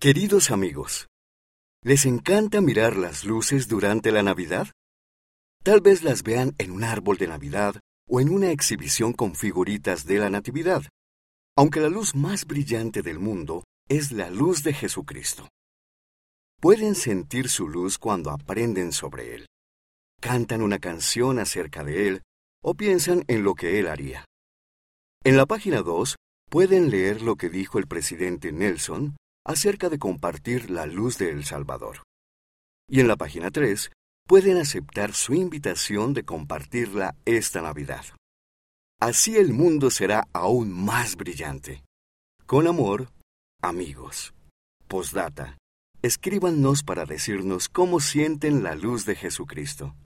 Queridos amigos, ¿les encanta mirar las luces durante la Navidad? Tal vez las vean en un árbol de Navidad o en una exhibición con figuritas de la Natividad, aunque la luz más brillante del mundo es la luz de Jesucristo. Pueden sentir su luz cuando aprenden sobre Él, cantan una canción acerca de Él o piensan en lo que Él haría. En la página 2 pueden leer lo que dijo el presidente Nelson acerca de compartir la luz de El Salvador. Y en la página 3 pueden aceptar su invitación de compartirla esta Navidad. Así el mundo será aún más brillante. Con amor, amigos. Postdata. Escríbanos para decirnos cómo sienten la luz de Jesucristo.